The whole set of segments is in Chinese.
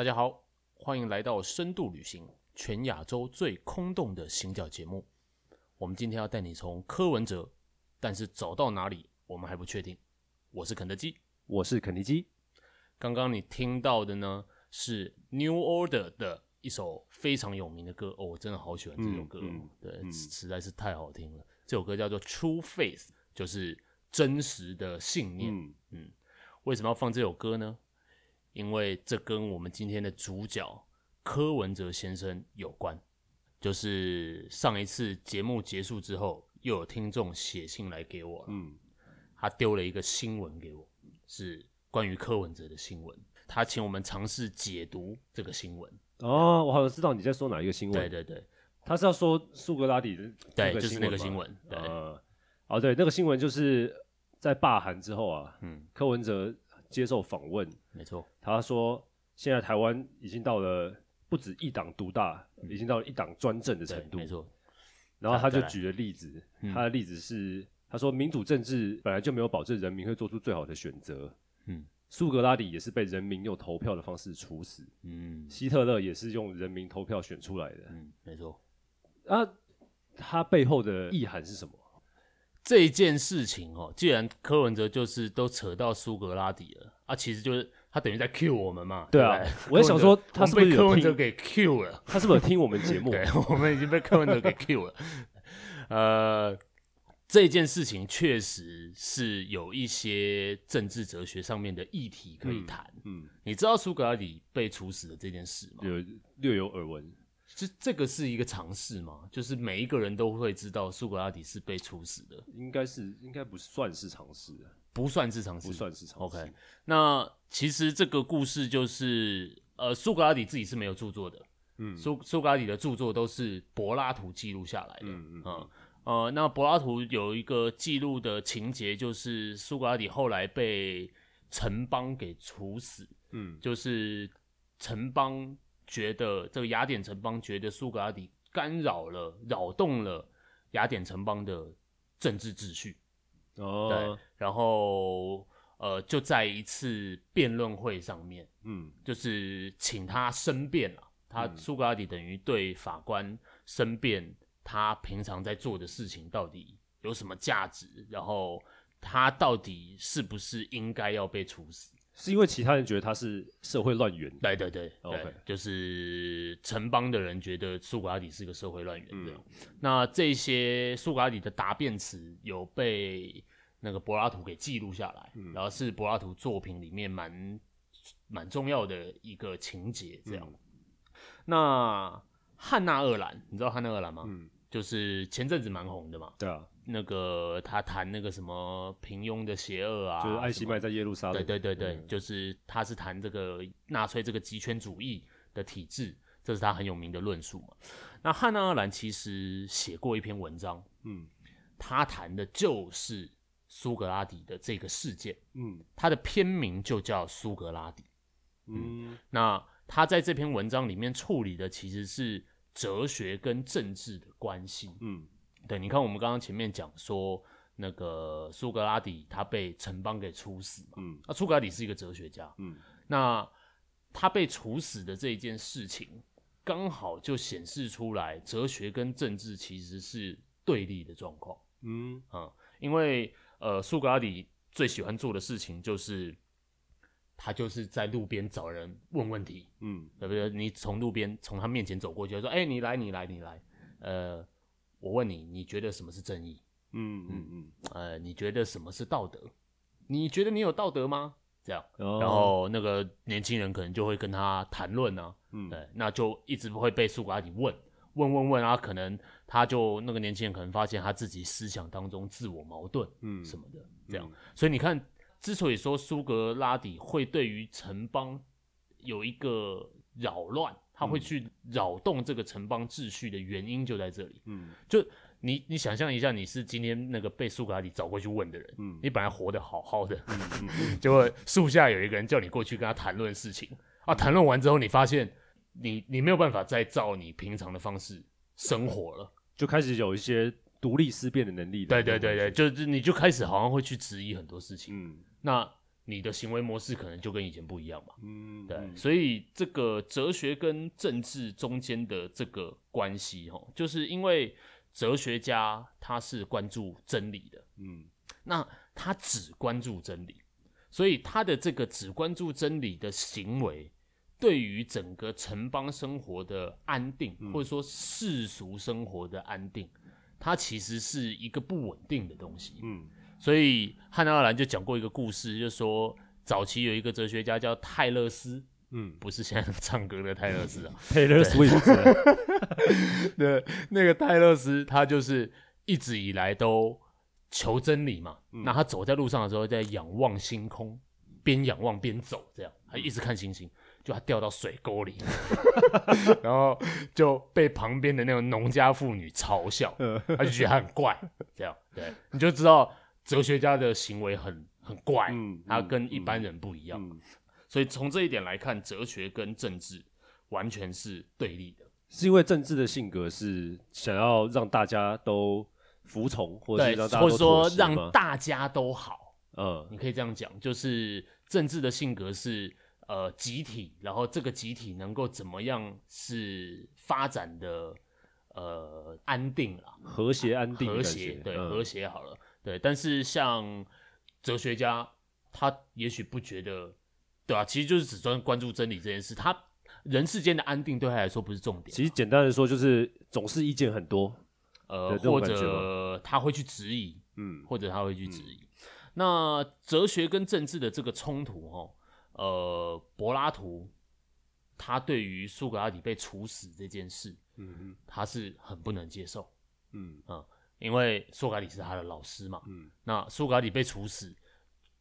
大家好，欢迎来到深度旅行，全亚洲最空洞的行脚节目。我们今天要带你从柯文哲，但是走到哪里我们还不确定。我是肯德基，我是肯尼基。刚刚你听到的呢是 New Order 的一首非常有名的歌哦，我真的好喜欢这首歌，哦，嗯嗯、对，嗯、实在是太好听了。这首歌叫做 True Faith，就是真实的信念。嗯，嗯，为什么要放这首歌呢？因为这跟我们今天的主角柯文哲先生有关。就是上一次节目结束之后，又有听众写信来给我，嗯，他丢了一个新闻给我，是。关于柯文哲的新闻，他请我们尝试解读这个新闻。哦，我好像知道你在说哪一个新闻。对对对，他是要说苏格拉底的，对，就是那个新闻。对，呃，哦，对，那个新闻就是在罢韩之后啊，嗯，柯文哲接受访问，没错，他说现在台湾已经到了不止一党独大，嗯，已经到了一党专政的程度，没错。然后他就举了例子，他的例子是，他说民主政治本来就没有保证人民会做出最好的选择。嗯，苏格拉底也是被人民用投票的方式处死。嗯，希特勒也是用人民投票选出来的。嗯，没错。啊，他背后的意涵是什么？这件事情哦，既然柯文哲就是都扯到苏格拉底了，啊，其实就是他等于在 cue 我们嘛。对啊，对我在想说，他是不是被柯文哲给 cue 了？他是不是有听我们节目？对，我们已经被柯文哲给 cue 了。呃。这件事情确实是有一些政治哲学上面的议题可以谈。嗯，嗯，你知道苏格拉底被处死的这件事吗？有略有耳闻。这这个是一个常识吗？就是每一个人都会知道苏格拉底是被处死的？应该是，应该不算是常识。不算是常识，不算是常识。OK，那其实这个故事就是，呃，苏格拉底自己是没有著作的。嗯，苏苏格拉底的著作都是柏拉图记录下来的。嗯嗯。嗯呃，那柏拉图有一个记录的情节，就是苏格拉底后来被城邦给处死。嗯，就是城邦觉得这个雅典城邦觉得苏格拉底干扰了、扰动了雅典城邦的政治秩序。哦，对，然后呃，就在一次辩论会上面，嗯，就是请他申辩了。他苏格拉底等于对法官申辩。他平常在做的事情到底有什么价值？然后他到底是不是应该要被处死？是因为其他人觉得他是社会乱源？对对对，OK，就是城邦的人觉得苏格拉底是个社会乱源。对、嗯，那这些苏格拉底的答辩词有被那个柏拉图给记录下来，嗯、然后是柏拉图作品里面蛮蛮重要的一个情节。这样，嗯、那。汉纳鄂兰，你知道汉纳鄂兰吗？嗯，就是前阵子蛮红的嘛。对啊，那个他谈那个什么平庸的邪恶啊，就是艾希麦在耶路撒冷。对对对对，嗯、就是他是谈这个纳粹这个极权主义的体制，这是他很有名的论述嘛。那汉娜·阿兰其实写过一篇文章，嗯，他谈的就是苏格拉底的这个事件，嗯，他的篇名就叫苏格拉底，嗯，嗯那他在这篇文章里面处理的其实是。哲学跟政治的关系，嗯，对，你看我们刚刚前面讲说，那个苏格拉底他被城邦给处死嘛，嗯，那苏格拉底是一个哲学家，嗯，那他被处死的这一件事情，刚好就显示出来，哲学跟政治其实是对立的状况，嗯啊，因为呃，苏格拉底最喜欢做的事情就是。他就是在路边找人问问题，嗯，对不对？你从路边从他面前走过去，说：“哎、欸，你来，你来，你来。”呃，我问你，你觉得什么是正义？嗯嗯嗯，呃，你觉得什么是道德？你觉得你有道德吗？这样，哦、然后那个年轻人可能就会跟他谈论啊，嗯，对，那就一直不会被苏格拉底问问问问啊，可能他就那个年轻人可能发现他自己思想当中自我矛盾，嗯，什么的，这样，嗯、所以你看。之所以说苏格拉底会对于城邦有一个扰乱，他会去扰动这个城邦秩序的原因就在这里。嗯，就你你想象一下，你是今天那个被苏格拉底找过去问的人，嗯，你本来活得好好的，嗯嗯，结果树下有一个人叫你过去跟他谈论事情啊，谈论完之后，你发现你你没有办法再照你平常的方式生活了，就开始有一些独立思辨的能力。对对对对，就是你就开始好像会去质疑很多事情。嗯。那你的行为模式可能就跟以前不一样嘛。嗯，对，所以这个哲学跟政治中间的这个关系，哈，就是因为哲学家他是关注真理的，嗯，那他只关注真理，所以他的这个只关注真理的行为，对于整个城邦生活的安定，或者说世俗生活的安定，它其实是一个不稳定的东西，嗯。所以汉娜阿兰就讲过一个故事，就是说早期有一个哲学家叫泰勒斯，嗯，不是现在 唱歌的泰勒斯啊，泰勒斯，对，那个泰勒斯他就是一直以来都求真理嘛，嗯、那他走在路上的时候在仰望星空，边仰望边走，这样他一直看星星，就他掉到水沟里，然后就被旁边的那种农家妇女嘲笑，他就觉得他很怪，这样，对，你就知道。哲学家的行为很很怪，嗯，他跟一般人不一样，嗯嗯、所以从这一点来看，哲学跟政治完全是对立的。是因为政治的性格是想要让大家都服从，或者让大家都或者说让大家都好，嗯，你可以这样讲，就是政治的性格是呃集体，然后这个集体能够怎么样是发展的呃安定了，和谐安定，和谐对、嗯、和谐好了。对，但是像哲学家，他也许不觉得，对啊，其实就是只专关注真理这件事。他人世间的安定对他来说不是重点。其实简单的说，就是总是意见很多，呃，或者他会去质疑，嗯，或者他会去质疑。嗯、那哲学跟政治的这个冲突，哈，呃，柏拉图他对于苏格拉底被处死这件事，嗯嗯，他是很不能接受，嗯啊。因为苏格拉底是他的老师嘛，嗯，那苏格拉底被处死，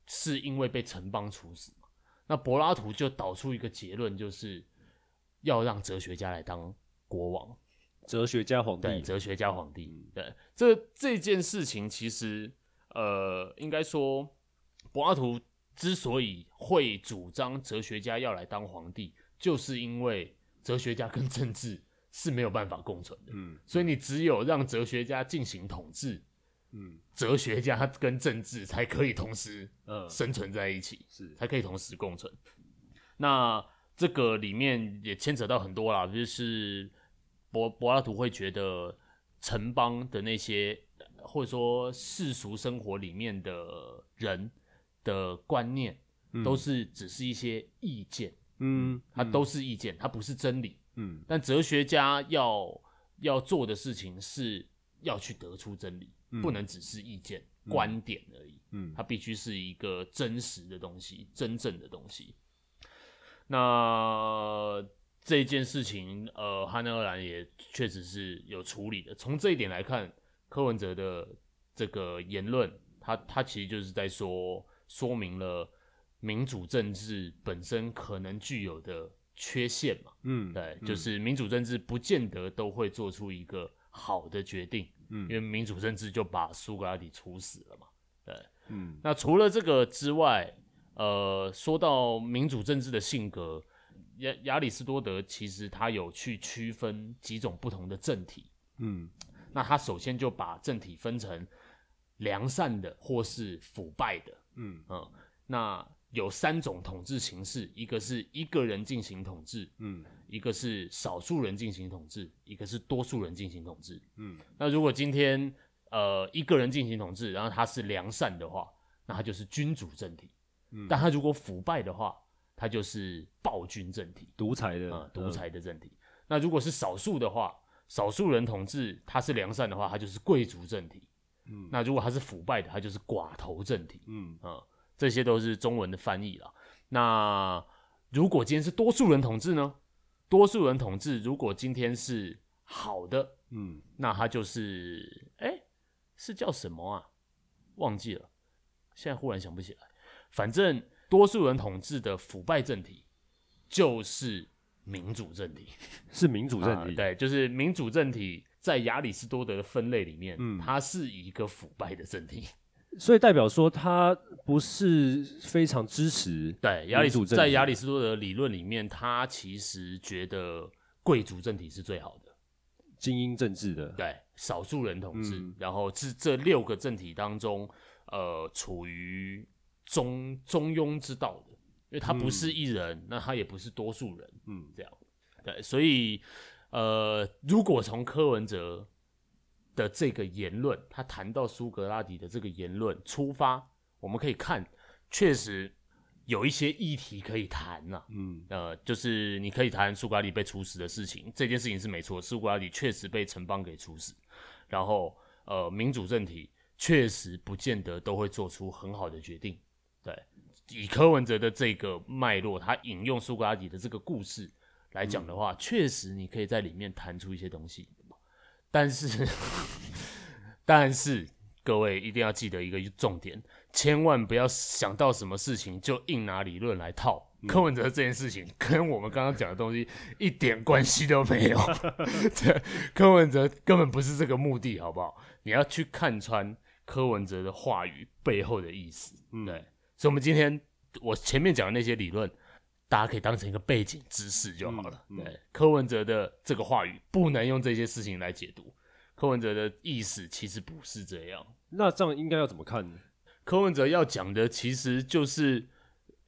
是因为被城邦处死嘛？那柏拉图就导出一个结论，就是要让哲学家来当国王，哲学家皇帝，对，哲学家皇帝，嗯、对，这这件事情其实，呃，应该说，柏拉图之所以会主张哲学家要来当皇帝，就是因为哲学家跟政治。是没有办法共存的，嗯，所以你只有让哲学家进行统治，嗯，哲学家跟政治才可以同时，生存在一起，是。才可以同时共存。那这个里面也牵扯到很多啦，就是柏柏拉图会觉得城邦的那些或者说世俗生活里面的人的观念，都是只是一些意见，嗯，它都是意见，它不是真理。嗯，但哲学家要要做的事情是要去得出真理，嗯、不能只是意见、嗯、观点而已。嗯，它必须是一个真实的东西，真正的东西。那这件事情，呃，汉娜·阿兰也确实是有处理的。从这一点来看，柯文哲的这个言论，他他其实就是在说，说明了民主政治本身可能具有的。缺陷嘛，嗯，对，就是民主政治不见得都会做出一个好的决定，嗯，因为民主政治就把苏格拉底处死了嘛，对，嗯，那除了这个之外，呃，说到民主政治的性格，亚亚里士多德其实他有去区分几种不同的政体，嗯，那他首先就把政体分成良善的或是腐败的，嗯。嗯，那。有三种统治形式，一个是一个人进行统治，嗯，一个是少数人进行统治，一个是多数人进行统治，嗯。那如果今天呃一个人进行统治，然后他是良善的话，那他就是君主政体，嗯。但他如果腐败的话，他就是暴君政体，独裁的啊，独裁的政体。嗯。那如果是少数的话，少数人统治，他是良善的话，他就是贵族政体，嗯。那如果他是腐败的，他就是寡头政体，嗯啊。这些都是中文的翻译了。那如果今天是多数人统治呢？多数人统治，如果今天是好的，嗯，那它就是，哎，是叫什么啊？忘记了，现在忽然想不起来。反正多数人统治的腐败政体就是民主政体，是民主政体。啊，对，就是民主政体，在亚里士多德的分类里面，嗯，它是一个腐败的政体。所以代表说他不是非常支持对亚里在亚里士多德理论里面，他其实觉得贵族政体是最好的，精英政治的对少数人统治，嗯、然后是这六个政体当中，呃，处于中中庸之道的，因为他不是一人，嗯、那他也不是多数人，嗯，这样，对，所以呃，如果从柯文哲的这个言论，他谈到苏格拉底的这个言论出发，我们可以看，确实有一些议题可以谈呐、啊，嗯，呃，就是你可以谈苏格拉底被处死的事情，这件事情是没错，苏格拉底确实被城邦给处死，然后呃，民主政体。确实不见得都会做出很好的决定。对，以柯文哲的这个脉络，他引用苏格拉底的这个故事来讲的话，确、嗯、实你可以在里面谈出一些东西。但是，但是各位一定要记得一个重点，千万不要想到什么事情就硬拿理论来套。柯文哲这件事情跟我们刚刚讲的东西一点关系都没有。这，柯文哲根本不是这个目的，好不好？你要去看穿。柯文哲的话语背后的意思，嗯，对，所以，我们今天我前面讲的那些理论，大家可以当成一个背景知识就好了。嗯嗯、对，柯文哲的这个话语不能用这些事情来解读，柯文哲的意思其实不是这样。那这样应该要怎么看呢？柯文哲要讲的其实就是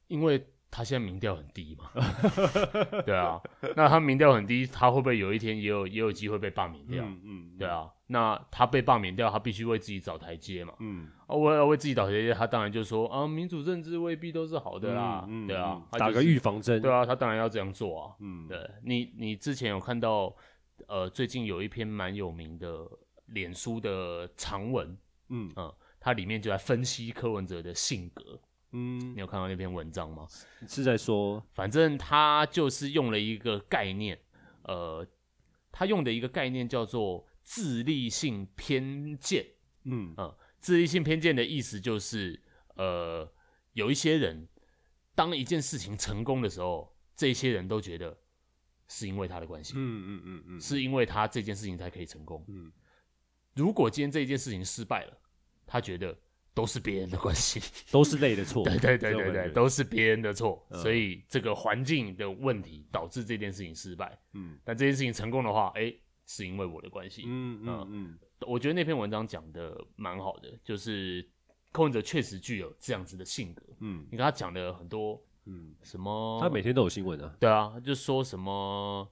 因为。他现在民调很低嘛？对啊，那他民调很低，他会不会有一天也有也有机会被罢免掉？嗯，嗯对啊，那他被罢免掉，他必须为自己找台阶嘛。嗯，啊，为了为自己找台阶，他当然就说啊，民主政治未必都是好的啦。嗯，对啊，打个预防针。对啊，他当然要这样做啊。嗯，对你，你之前有看到呃，最近有一篇蛮有名的脸书的长文，嗯嗯，它里面就在分析柯文哲的性格。嗯，你有看到那篇文章吗？是在说，反正他就是用了一个概念，呃，他用的一个概念叫做自利性偏见。嗯嗯，自利性偏见的意思就是，呃，有一些人当一件事情成功的时候，这些人都觉得是因为他的关系。嗯嗯嗯嗯，是因为他这件事情才可以成功。嗯，如果今天这件事情失败了，他觉得。都是别人的关系，都是累的错。对对对对对，都是别人的错。嗯、所以这个环境的问题导致这件事情失败。嗯，但这件事情成功的话，哎、欸，是因为我的关系。嗯嗯嗯，我觉得那篇文章讲的蛮好的，就是柯文哲确实具有这样子的性格。嗯，你看他讲的很多，嗯，什么？他每天都有新闻啊。对啊，就说什么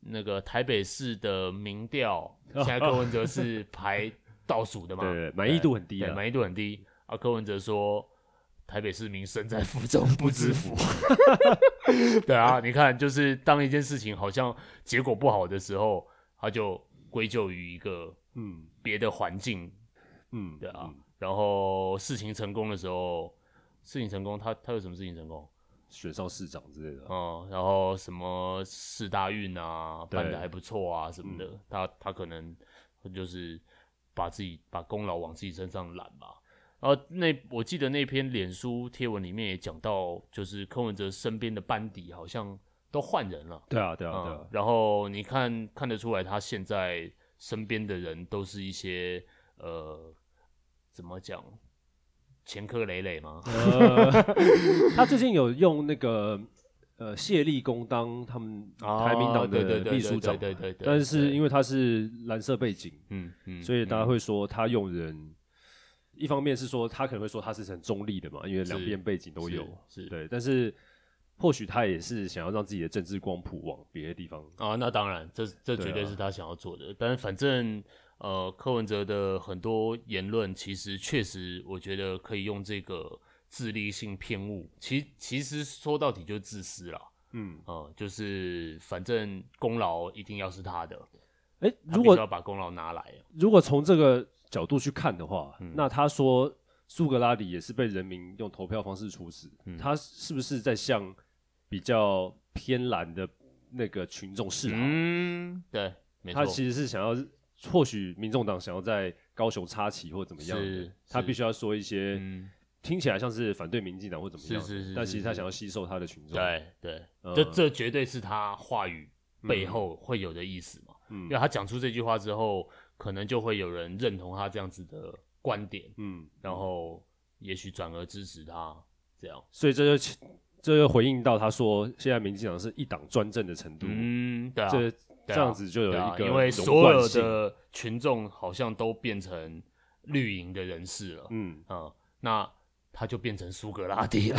那个台北市的民调，现在柯文哲是排。倒数的嘛，对，满意度很低啊，满意度很低。啊，柯文哲说，台北市民身在福中不知福。对啊，你看，就是当一件事情好像结果不好的时候，他就归咎于一个嗯别的环境，嗯，对啊。然后事情成功的时候，事情成功，他他有什么事情成功？选上市长之类的。嗯，然后什么四大运啊，办的还不错啊什么的，他他可能就是。把自己把功劳往自己身上揽吧。然后那我记得那篇脸书贴文里面也讲到，就是柯文哲身边的班底好像都换人了。对啊，对啊，对啊。然后你看看得出来，他现在身边的人都是一些呃，怎么讲，前科累累吗？呃、他最近有用那个。呃，谢立功当他们台民党的秘书长，对对对，但是因为他是蓝色背景，嗯嗯，所以大家会说他用人，一方面是说他可能会说他是很中立的嘛，因为两边背景都有，是对，但是或许他也是想要让自己的政治光谱往别的地方啊，那当然，这这绝对是他想要做的，但是反正呃，柯文哲的很多言论，其实确实我觉得可以用这个。自利性偏误，其其实说到底就是自私啦。嗯，呃，就是反正功劳一定要是他的。哎、欸，如果要把功劳拿来，如果从这个角度去看的话，嗯、那他说苏格拉底也是被人民用投票方式处死，嗯、他是不是在向比较偏蓝的那个群众示好？嗯，对，他其实是想要，或许民众党想要在高雄插旗或怎么样，他必须要说一些。嗯听起来像是反对民进党或怎么样，是是是是，但其实他想要吸收他的群众。对对，嗯、这这绝对是他话语背后会有的意思嘛。嗯，因为他讲出这句话之后，可能就会有人认同他这样子的观点。嗯，然后也许转而支持他这样。所以这就这就回应到他说，现在民进党是一党专政的程度。嗯，对啊，这这样子就有一个、啊，因为所有的群众好像都变成绿营的人士了。嗯啊、嗯，那。他就变成苏格拉底了，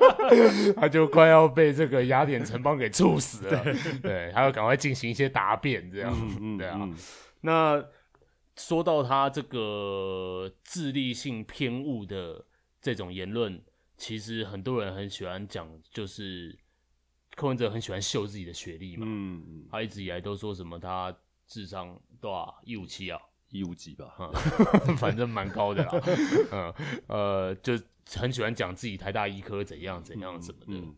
他就快要被这个雅典城邦给处死了。对，对，他要赶快进行一些答辩，这样，嗯嗯、对啊。嗯、那说到他这个智力性偏误的这种言论，其实很多人很喜欢讲，就是柯文哲很喜欢秀自己的学历嘛。嗯嗯，他一直以来都说什么他智商多少一五七啊。一五几吧，嗯，反正蛮高的啦，嗯，呃，就很喜欢讲自己台大医科怎样怎样什么的，嗯嗯、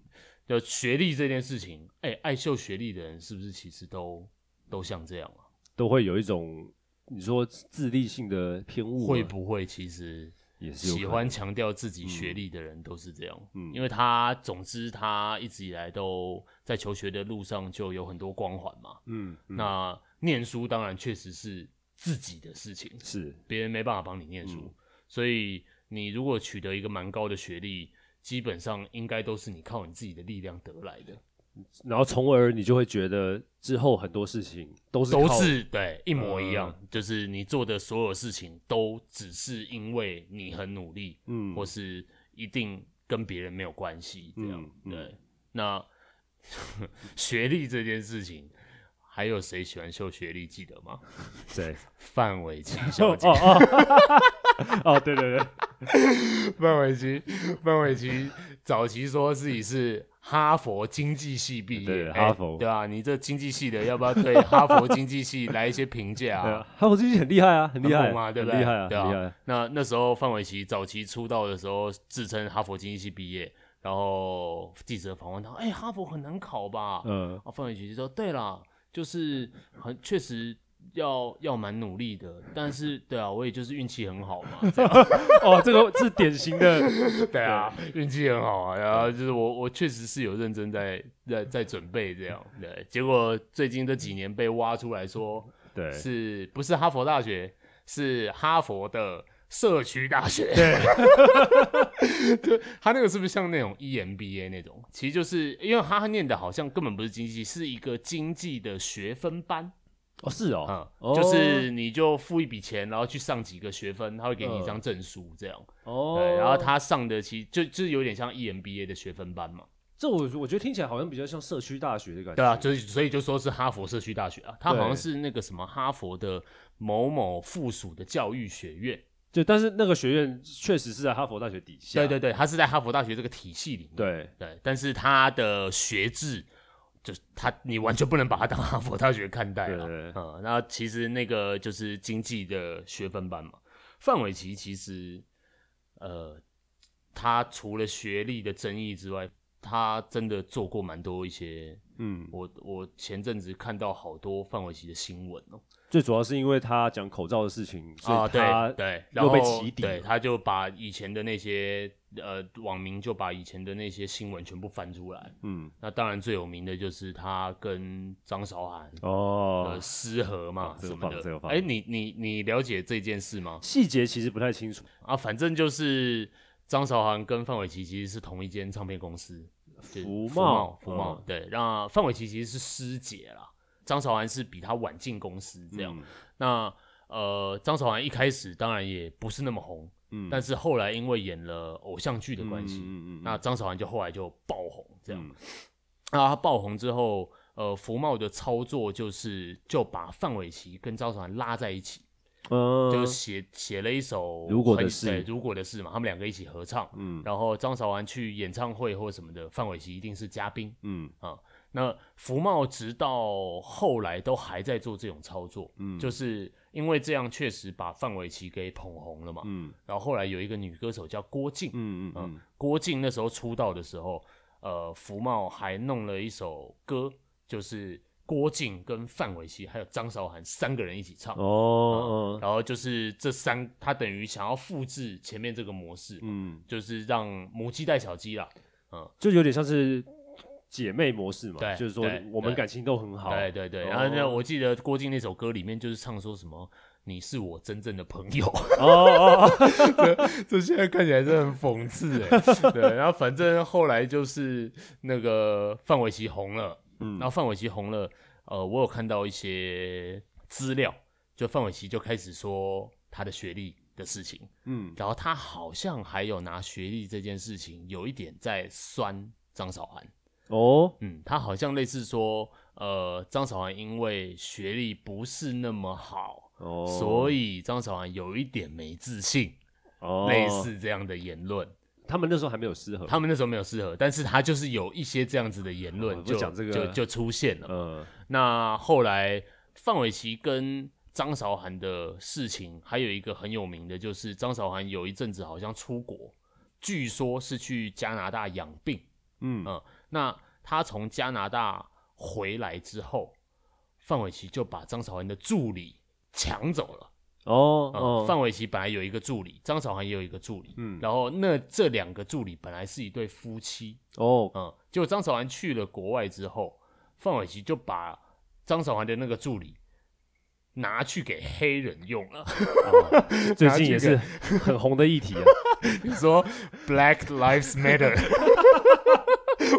就学历这件事情，哎、欸，爱秀学历的人是不是其实都都像这样啊？都会有一种你说自立性的偏误，会不会其实也是喜欢强调自己学历的人都是这样？嗯，因为他总之他一直以来都在求学的路上就有很多光环嘛，嗯，嗯，那念书当然确实是。自己的事情。是。别人没办法帮你念书，嗯、所以你如果取得一个蛮高的学历，基本上应该都是你靠你自己的力量得来的。然后从而你就会觉得之后很多事情都是都是对一模一样，嗯、就是你做的所有事情都只是因为你很努力，嗯，或是一定跟别人没有关系这样。嗯、对，那 学历这件事情。还有谁喜欢秀学历？记得吗？对，范玮琪小姐。哦哦，哦，哦，对对对，范玮琪，范玮琪早期说自己是哈佛经济系毕业，对，哈佛，对吧？你这经济系的，要不要对哈佛经济系来一些评价啊？哈佛经济很厉害啊，很厉害嘛，对不对？厉害啊，对啊。那那时候范玮琪早期出道的时候，自称哈佛经济系毕业，然后记者访问他，哎，哈佛很难考吧？嗯，啊，范玮琪就说，对啦。就是很确实要要蛮努力的，但是对啊，我也就是运气很好嘛。哦，这个是典型的，对啊，运气很好啊。然后就是我我确实是有认真在在在准备这样，对。结果最近这几年被挖出来说，对，是不是哈佛大学？是哈佛的。社区大学，对，就他那个是不是像那种 EMBA 那种？其实就是因为他念的好像根本不是经济，是一个经济的学分班。哦，是哦，嗯，就是你就付一笔钱，然后去上几个学分，他会给你一张证书，这样。哦，对，然后他上的其实就就是有点像 EMBA 的学分班嘛。这我我觉得听起来好像比较像社区大学的感觉。对啊，就是所以就说是哈佛社区大学啊，它好像是那个什么哈佛的某某附属的教育学院。对，但是那个学院确实是在哈佛大学底下。对对对，它是在哈佛大学这个体系里面。对对，但是它的学制，就他你完全不能把他当哈佛大学看待了。嗯，那其实那个就是经济的学分班嘛。范玮琪其实，呃，他除了学历的争议之外，他真的做过蛮多一些。嗯，我我前阵子看到好多范玮琪的新闻哦。最主要是因为他讲口罩的事情，所以他对，然后被起底，对，他就把以前的那些呃网民就把以前的那些新闻全部翻出来。嗯，那当然最有名的就是他跟张韶涵哦失和嘛什么的。哎，你你你了解这件事吗？细节其实不太清楚啊，反正就是张韶涵跟范玮琪其实是同一间唱片公司，福茂福茂对，那范玮琪其实是师姐啦。张韶涵是比他晚进公司这样，嗯、那呃，张韶涵一开始当然也不是那么红，嗯，但是后来因为演了偶像剧的关系，嗯嗯嗯、那张韶涵就后来就爆红这样，嗯、那他爆红之后，呃，福茂的操作就是就把范玮琪跟张韶涵拉在一起，嗯，就写写了一首如果的事，如果的事嘛，他们两个一起合唱，嗯，然后张韶涵去演唱会或什么的，范玮琪一定是嘉宾，嗯。啊。那福茂直到后来都还在做这种操作，嗯，就是因为这样确实把范玮琪给捧红了嘛，嗯，然后后来有一个女歌手叫郭靖，嗯嗯嗯，郭靖那时候出道的时候，呃，福茂还弄了一首歌，就是郭靖跟范玮琪还有张韶涵三个人一起唱，哦，然后就是这三，他等于想要复制前面这个模式，嗯，就是让母鸡带小鸡啦，嗯，就有点像是。姐妹模式嘛，对，就是说我们感情都很好。对对对，然后那我记得郭靖那首歌里面就是唱说什么“你是我真正的朋友”，哦，这现在看起来是很讽刺哎。对，然后反正后来就是那个范玮琪红了，嗯，然后范玮琪红了，呃，我有看到一些资料，就范玮琪就开始说他的学历的事情，嗯，然后他好像还有拿学历这件事情有一点在酸张韶涵，哦，嗯，他好像类似说，呃，张韶涵因为学历不是那么好，哦，所以张韶涵有一点没自信，哦，类似这样的言论。他们那时候还没有失和，他们那时候没有失和，但是他就是有一些这样子的言论，就讲这个。就就出现了。嗯，那后来范玮琪跟张韶涵的事情，还有一个很有名的，就是张韶涵有一阵子好像出国，据说是去加拿大养病。嗯。嗯，那他从加拿大回来之后，范玮琪就把张韶涵的助理抢走了。哦哦，范玮琪本来有一个助理，张韶涵也有一个助理，嗯，然后那这两个助理本来是一对夫妻，哦，嗯，结果张韶涵去了国外之后，范玮琪就把张韶涵的那个助理拿去给黑人用了，哦、最近也是很红的议题啊，你说 Black Lives Matter。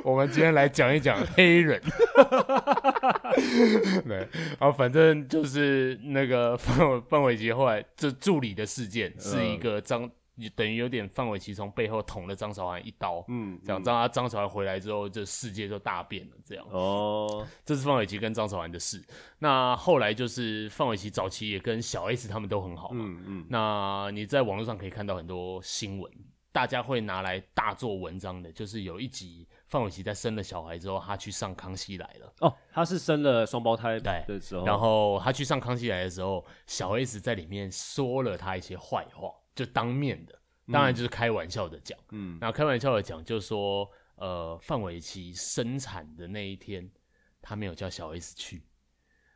我们今天来讲一讲 黑人，对，然后反正就是那个 范范玮琪后来这助理的事件，是一个张、嗯、等于有点范玮琪从背后捅了张韶涵一刀，嗯，这样让张韶涵回来之后，这世界就大变了，这样。哦，这是范玮琪跟张韶涵的事。那后来就是范玮琪早期也跟小 S 他们都很好嘛，嗯嗯，那你在网络上可以看到很多新闻，大家会拿来大做文章的，就是有一集。范玮琪在生了小孩之后，他去上《康熙来了》哦，他是生了双胞胎的时候，然后他去上《康熙来了》的时候，小 S 在里面说了他一些坏话，就当面的，当然就是开玩笑的讲，嗯，然后开玩笑的讲，就说呃，范玮琪生产的那一天，他没有叫小 S 去。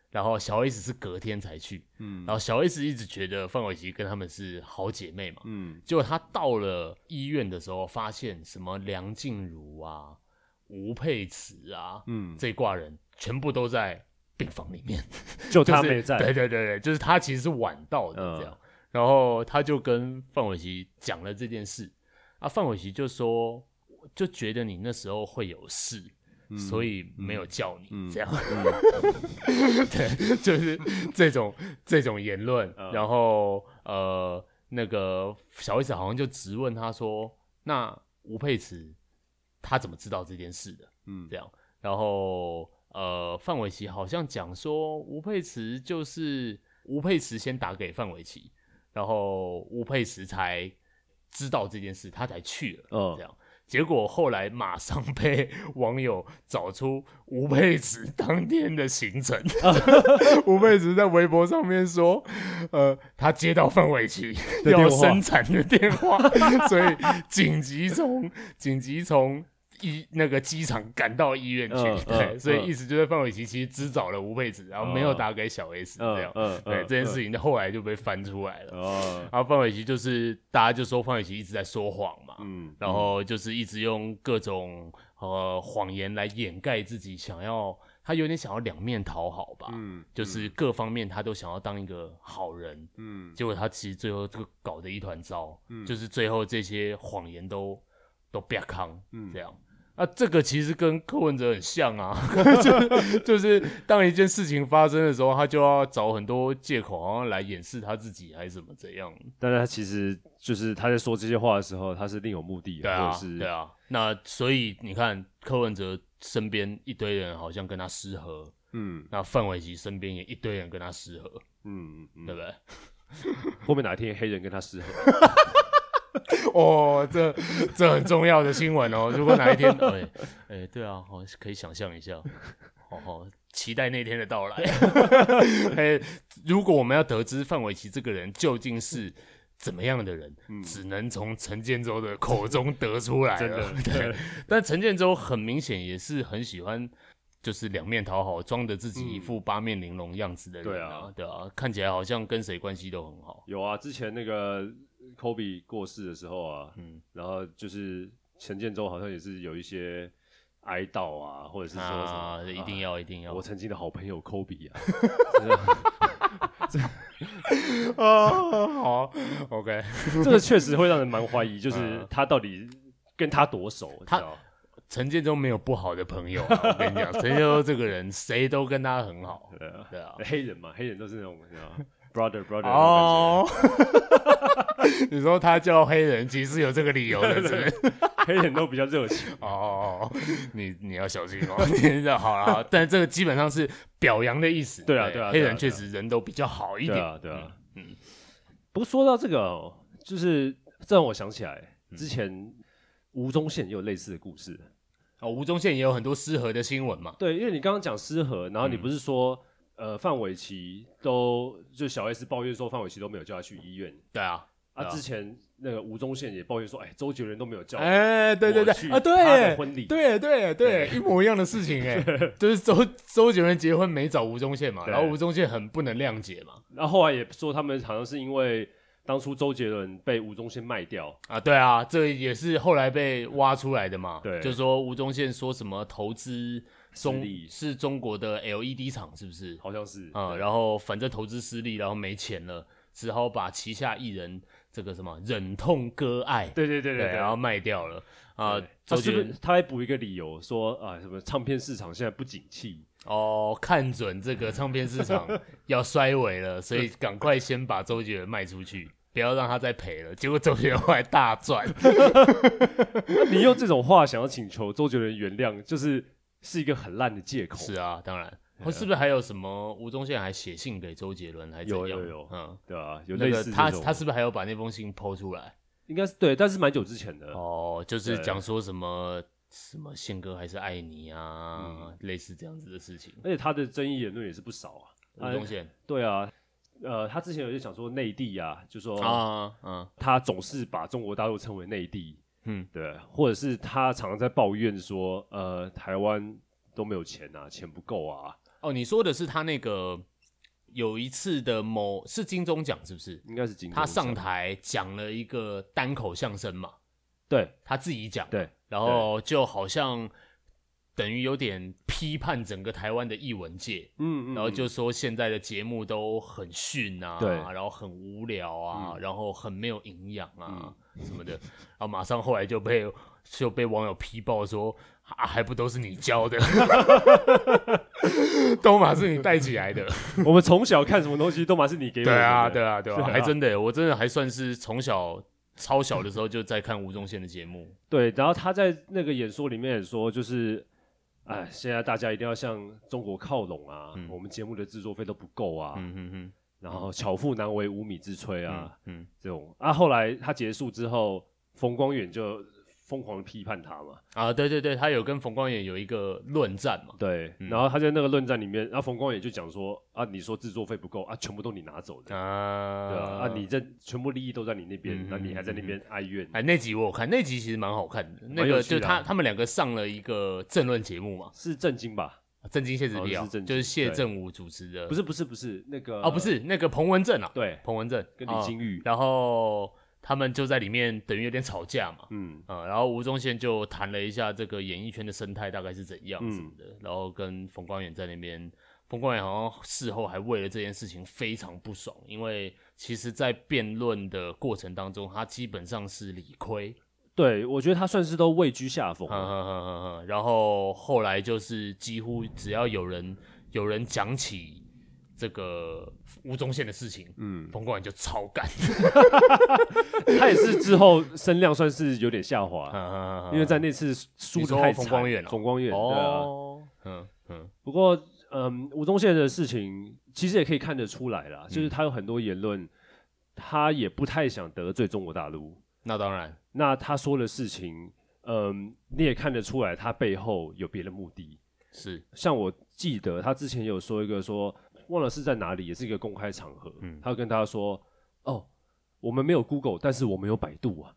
然后小 S 是隔天才去，嗯，然后小 S 一直觉得范玮琪跟他们是好姐妹嘛，嗯，结果他到了医院的时候，发现什么梁静茹啊、吴佩慈啊，嗯，这挂人全部都在病房里面，就他没在，对对对对，就是他其实是晚到的这样，嗯，然后他就跟范玮琪讲了这件事，啊，范玮琪就说，就觉得你那时候会有事。所以没有叫你、嗯、这样，嗯、对，就是这种这种言论。嗯、然后呃，那个小 S 好像就直问他说：“那吴佩慈他怎么知道这件事的？”嗯，这样。然后呃，范玮琪好像讲说，吴佩慈就是吴佩慈先打给范玮琪，然后吴佩慈才知道这件事，他才去了。嗯，这样。结果后来马上被网友找出吴佩慈当天的行程。吴佩慈在微博上面说：“呃，他接到范玮琪要生产的电话，所以紧急从紧急从。”医那个机场赶到医院去，嗯、对，嗯、所以意思就是范玮琪其实只找了吴佩慈，然后没有打给小 S 这样，对，这件事情后来就被翻出来了。嗯、然后范玮琪就是大家就说范玮琪一直在说谎嘛，嗯、然后就是一直用各种呃谎言来掩盖自己想要，他有点想要两面讨好吧，嗯、就是各方面他都想要当一个好人，嗯、结果他其实最后就搞得一团糟，嗯、就是最后这些谎言都都别康，这样。啊，这个其实跟柯文哲很像啊，就就是当一件事情发生的时候，他就要找很多借口，好像来掩饰他自己还是怎么怎样。但是他其实就是他在说这些话的时候，他是另有目的的。对啊，是对啊。那所以你看，柯文哲身边一堆人好像跟他失和，嗯，那范玮琪身边也一堆人跟他失和，嗯，嗯对不对？后面哪一天黑人跟他失和？哦，这这很重要的新闻哦！如果哪一天，哎、欸、哎、欸，对啊，好，可以想象一下，好好期待那天的到来。哎、欸，如果我们要得知范玮琪这个人究竟是怎么样的人，嗯、只能从陈建州的口中得出来了。真的，对。对，但陈建州很明显也是很喜欢，就是两面讨好，装的自己一副八面玲珑样子的人啊，嗯、对啊，对啊，看起来好像跟谁关系都很好。有啊，之前那个。科比过世的时候啊，嗯，然后就是陈建州好像也是有一些哀悼啊，或者是说什么，啊、一定要、啊、一定要，我曾经的好朋友科比啊，啊，好，OK，这个确实会让人蛮怀疑，就是他到底跟他多熟？他陈建州没有不好的朋友、啊，我跟你讲，陈建州这个人谁都跟他很好，对啊，对啊，黑人嘛，黑人都是那种，你知道 brother brother 哦，你说他叫黑人，其实有这个理由的，是不是？黑人都比较热情哦，你你要小心哦。你好了，但这个基本上是表扬的意思。对啊，对啊，黑人确实人都比较好一点。对啊，对啊，嗯。不过说到这个，就是这让我想起来，之前吴宗宪也有类似的故事。哦，吴宗宪也有很多失和的新闻嘛。对，因为你刚刚讲失和，然后你不是说。呃，范玮琪都就小 S 抱怨说范玮琪都没有叫他去医院。对啊，啊，之前那个吴宗宪也抱怨说，哎，周杰伦都没有叫。哎，对对对，啊，对，婚礼，对对对，一模一样的事情，哎，就是周周杰伦结婚没找吴宗宪嘛，然后吴宗宪很不能谅解嘛，然后后来也说他们好像是因为当初周杰伦被吴宗宪卖掉啊，对啊，这也是后来被挖出来的嘛，对，就说吴宗宪说什么投资。中是中国的 LED 厂，是不是？好像是啊、嗯，然后反正投资失利，然后没钱了，只好把旗下艺人这个什么忍痛割爱，对对对对，对，然后卖掉了啊。他是不是他还补一个理由说啊，什么唱片市场现在不景气哦，看准这个唱片市场 要衰微了，所以赶快先把周杰伦卖出去，不要让他再赔了。结果周杰伦后来大赚。你用这种话想要请求周杰伦原谅，就是。是一个很烂的借口。是啊，当然，或是不是还有什么吴宗宪还写信给周杰伦，还有有有，嗯，对啊，有那个他他是不是还有把那封信 po 出来？应该是对，但是蛮久之前的哦，就是讲说什么什么宪哥还是爱你啊，类似这样子的事情。而且他的争议言论也是不少啊，吴宗宪。对啊，呃，他之前有就讲说内地啊，就说啊，嗯，他总是把中国大陆称为内地。嗯，对，或者是他常常在抱怨说，呃，台湾都没有钱啊，钱不够啊。哦，你说的是他那个有一次的某是金钟奖是不是？应该是金钟奖。他上台讲了一个单口相声嘛？对，他自己讲。对，然后就好像。等于有点批判整个台湾的艺文界，嗯，嗯，然后就说现在的节目都很逊啊，对，然后很无聊啊，嗯、然后很没有营养啊、嗯、什么的，然后马上后来就被就被网友批爆说啊，还不都是你教的，都马是你带起来的。我们从小看什么东西都马是你给我的。对啊，对啊，对啊，还真的，我真的还算是从小超小的时候就在看吴宗宪的节目。对，然后他在那个演说里面也说，就是。哎，现在大家一定要向中国靠拢啊！嗯、我们节目的制作费都不够啊，嗯哼哼，然后巧妇难为无米之炊啊，嗯，嗯这种啊，后来他结束之后，冯光远就。疯狂的批判他嘛？啊，对对对，他有跟冯光远有一个论战嘛？对，嗯、然后他在那个论战里面，然后冯光远就讲说啊，你说制作费不够啊，全部都你拿走的啊，对啊，啊，你这全部利益都在你那边，那、嗯、你还在那边哀怨？哎，那集我有看，那集其实蛮好看的，那个就他他们两个上了一个政论节目嘛，是正经吧？正经谢子必要，就是谢振武主持的，不是不是不是那个哦，不是那个彭文正啊，对，彭文正跟李金玉，然后。他们就在里面等于有点吵架嘛，嗯。啊，然后吴宗宪就谈了一下这个演艺圈的生态大概是怎样什么的，嗯、然后跟冯光远在那边，冯光远好像事后还为了这件事情非常不爽，因为其实，在辩论的过程当中，他基本上是理亏，对，我觉得他算是都位居下风，然后后来就是几乎只要有人有人讲起。这个吴宗宪的事情，嗯，冯光远就超干，他也是之后声量算是有点下滑，因为在那次输的太惨。冯光远，冯光远，对啊，嗯嗯。不过，嗯，吴宗宪的事情其实也可以看得出来啦，就是他有很多言论，他也不太想得罪中国大陆。那当然，那他说的事情，嗯，你也看得出来，他背后有别的目的。是，像我记得他之前有说一个说。忘了是在哪里，也是一个公开场合。嗯，他跟大家说：“哦，我们没有 Google，但是我们有百度啊。”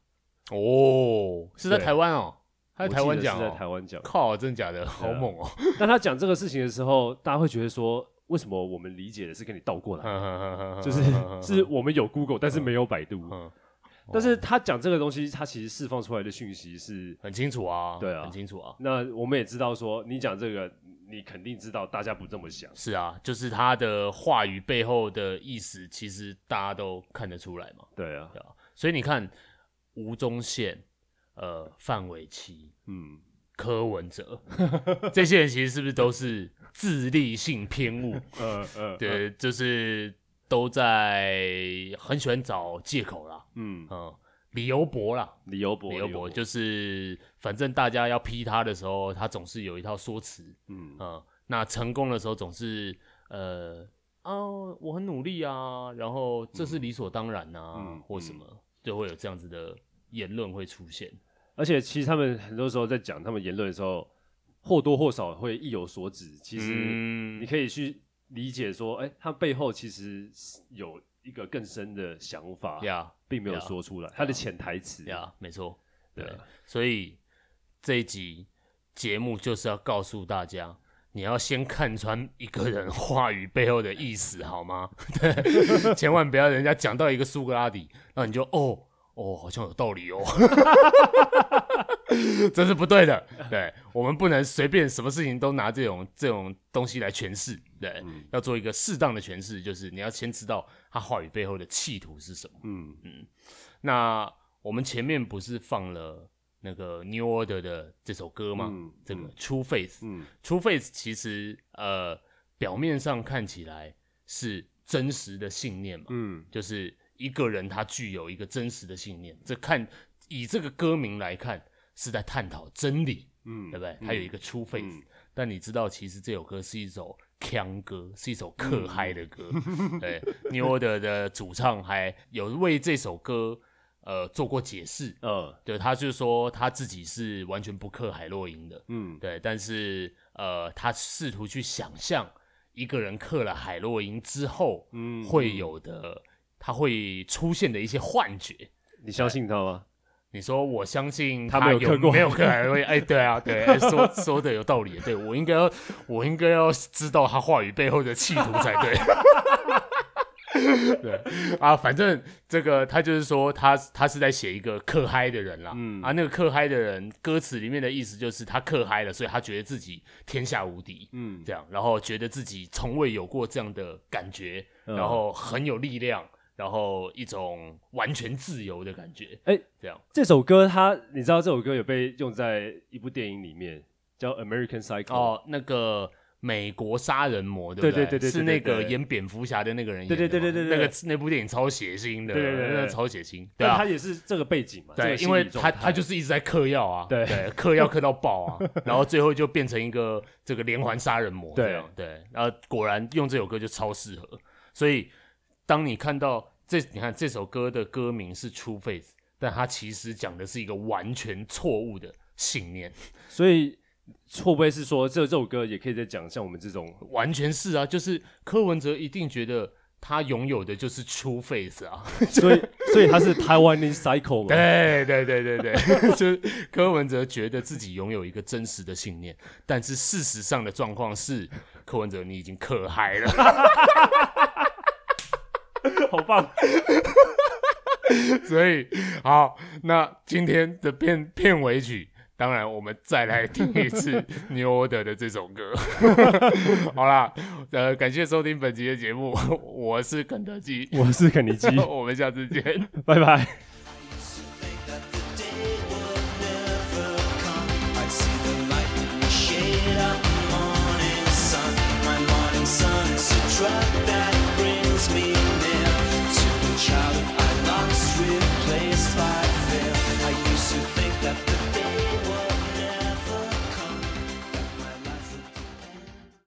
哦，是在台湾哦，他在台湾讲，是在台湾讲。靠，真的假的？好猛哦！但他讲这个事情的时候，大家会觉得说：“为什么我们理解的是跟你倒过来？就是 是我们有 Google，但是没有百度。”但是他讲这个东西，他其实释放出来的讯息是很清楚啊，对啊，很清楚啊。那我们也知道说，你讲这个。你肯定知道，大家不这么想。是啊，就是他的话语背后的意思，其实大家都看得出来嘛。对啊，对啊。所以你看，吴宗宪、呃，范玮琪、嗯，柯文哲，这些人其实是不是都是自立性偏误？嗯 嗯，对，就是。都在很喜欢找借口啦，嗯嗯，理由博啦，理由博，理由博，就是反正大家要批他的时候，他总是有一套说辞，嗯。嗯，那成功的时候总是呃啊，我很努力啊，然后这是理所当然、啊，嗯、或什么，就会有这样子的言论会出现。而且其实他们很多时候在讲他们言论的时候，或多或少会意有所指。其实你可以去理解说，哎、欸，他背后其实有一个更深的想法，呀，并没有说出来，他的潜台词呀，没错，对。所以这一集节目就是要告诉大家，你要先看穿一个人话语背后的意思，好吗？对，千万不要人家讲到一个苏格拉底，那你就哦。哦，好像有道理哦，这是不对的。对，我们不能随便什么事情都拿这种这种东西来诠释。对，嗯、要做一个适当的诠释，就是你要先知道他话语背后的企图是什么。嗯嗯。那我们前面不是放了那个 New Order 的这首歌吗？嗯、这个 True Faith。嗯。True Faith 其实呃表面上看起来是真实的信念嘛。嗯。就是。一个人他具有一个真实的信念，这看以这个歌名来看是在探讨真理，嗯，对不对？他有一个 true faith，但你知道其实这首歌是一首锵歌，是一首克嗨的歌。嗯、对，New Order 的主唱还有为这首歌呃做过解释，嗯，对，他就说他自己是完全不嗑海洛因的，嗯，对，但是呃他试图去想象一个人嗑了海洛因之后，嗯，会有的。他会出现的一些幻觉，你相信他吗？你说我相信他，有没有嗑过，没有嗑海洛因？哎，对啊，对，说 说的有道理，对，我应该要，我应该要知道他话语背后的企图才对。对啊，反正这个他就是说他他是在写一个嗑嗨的人啦，嗯啊，那个嗑嗨的人歌词里面的意思就是他嗑嗨了，所以他觉得自己天下无敌，嗯，这样，然后觉得自己从未有过这样的感觉，嗯、然后很有力量。然后一种完全自由的感觉，哎，这样。这首歌它，你知道这首歌有被用在一部电影里面，叫《American Psycho》哦，那个美国杀人魔，对不对？对对对对，是那个演蝙蝠侠的那个人演的。对对对对对，那个那部电影超血腥的，对对对，超血腥。对啊，他也是这个背景嘛，对，因为他他就是一直在嗑药啊，对对，嗑药嗑到爆啊，然后最后就变成一个这个连环杀人魔，对对，然后果然用这首歌就超适合，所以。当你看到这，你看这首歌的歌名是 True Faith，但它其实讲的是一个完全错误的信念。所以会不会是说这这首歌也可以再讲像我们这种，完全是啊，就是柯文哲一定觉得他拥有的就是 True Faith 啊，所以所以他是 Taiwanese Psycho 嘛？对对对对对，就柯文哲觉得自己拥有一个真实的信念，但是事实上的状况是，柯文哲你已经可嗨了。好棒，所以好，那今天的片片尾曲，当然我们再来听一次 New Order 的这首歌。好啦，呃，感谢收听本集的节目，我是肯德基，我是肯尼基，我们下次见，拜拜。